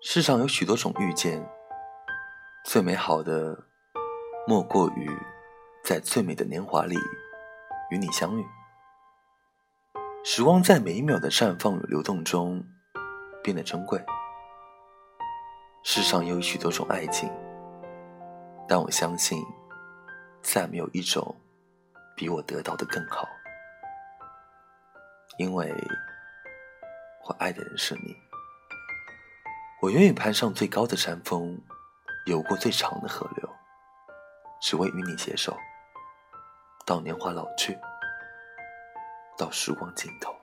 世上有许多种遇见，最美好的莫过于在最美的年华里与你相遇。时光在每一秒的绽放与流动中变得珍贵。世上有许多种爱情，但我相信，再没有一种比我得到的更好，因为我爱的人是你。我愿意攀上最高的山峰，游过最长的河流，只为与你携手，到年华老去，到时光尽头。